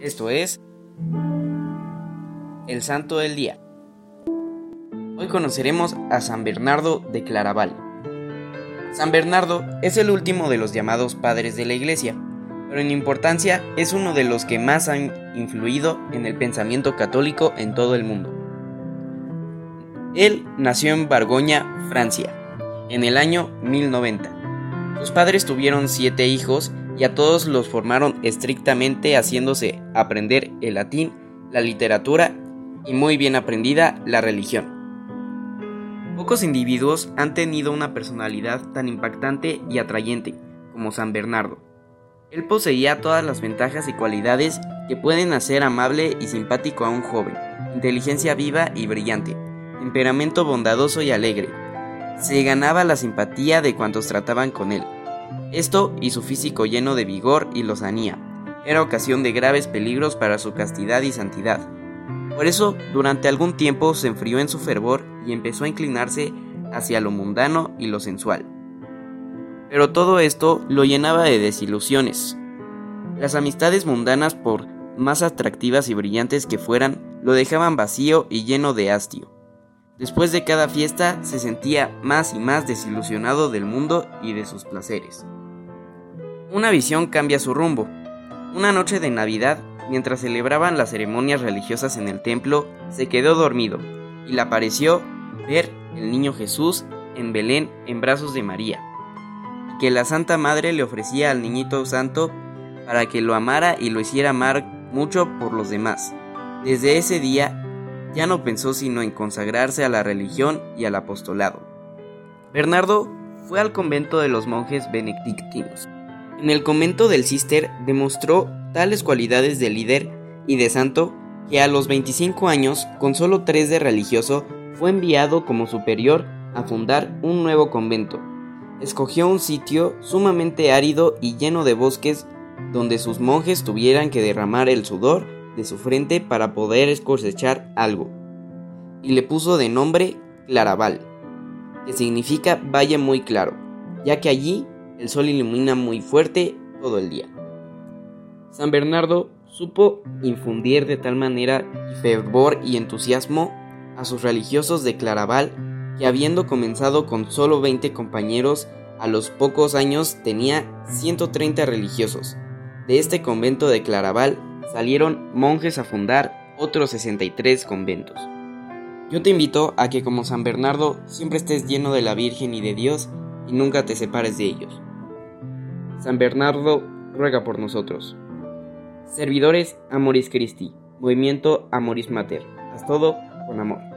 Esto es el Santo del Día. Hoy conoceremos a San Bernardo de Claraval. San Bernardo es el último de los llamados padres de la Iglesia, pero en importancia es uno de los que más han influido en el pensamiento católico en todo el mundo. Él nació en Bargoña, Francia, en el año 1090. Sus padres tuvieron siete hijos y a todos los formaron estrictamente haciéndose aprender el latín, la literatura y muy bien aprendida la religión. Pocos individuos han tenido una personalidad tan impactante y atrayente como San Bernardo. Él poseía todas las ventajas y cualidades que pueden hacer amable y simpático a un joven, inteligencia viva y brillante, temperamento bondadoso y alegre. Se ganaba la simpatía de cuantos trataban con él, esto y su físico lleno de vigor y lozanía era ocasión de graves peligros para su castidad y santidad. Por eso, durante algún tiempo se enfrió en su fervor y empezó a inclinarse hacia lo mundano y lo sensual. Pero todo esto lo llenaba de desilusiones. Las amistades mundanas, por más atractivas y brillantes que fueran, lo dejaban vacío y lleno de hastio. Después de cada fiesta se sentía más y más desilusionado del mundo y de sus placeres. Una visión cambia su rumbo. Una noche de Navidad, mientras celebraban las ceremonias religiosas en el templo, se quedó dormido y le pareció ver el niño Jesús en Belén en brazos de María, que la Santa Madre le ofrecía al niñito santo para que lo amara y lo hiciera amar mucho por los demás. Desde ese día ya no pensó sino en consagrarse a la religión y al apostolado. Bernardo fue al convento de los monjes benedictinos. En el convento del Cister demostró tales cualidades de líder y de santo que a los 25 años, con solo tres de religioso, fue enviado como superior a fundar un nuevo convento. Escogió un sitio sumamente árido y lleno de bosques donde sus monjes tuvieran que derramar el sudor de su frente para poder cosechar algo, y le puso de nombre Claraval, que significa valle muy claro, ya que allí el sol ilumina muy fuerte todo el día. San Bernardo supo infundir de tal manera fervor y entusiasmo a sus religiosos de Claraval que habiendo comenzado con solo 20 compañeros, a los pocos años tenía 130 religiosos. De este convento de Claraval salieron monjes a fundar otros 63 conventos. Yo te invito a que como San Bernardo siempre estés lleno de la Virgen y de Dios y nunca te separes de ellos. San Bernardo ruega por nosotros. Servidores Amoris Christi, Movimiento Amoris Mater. Haz todo con amor.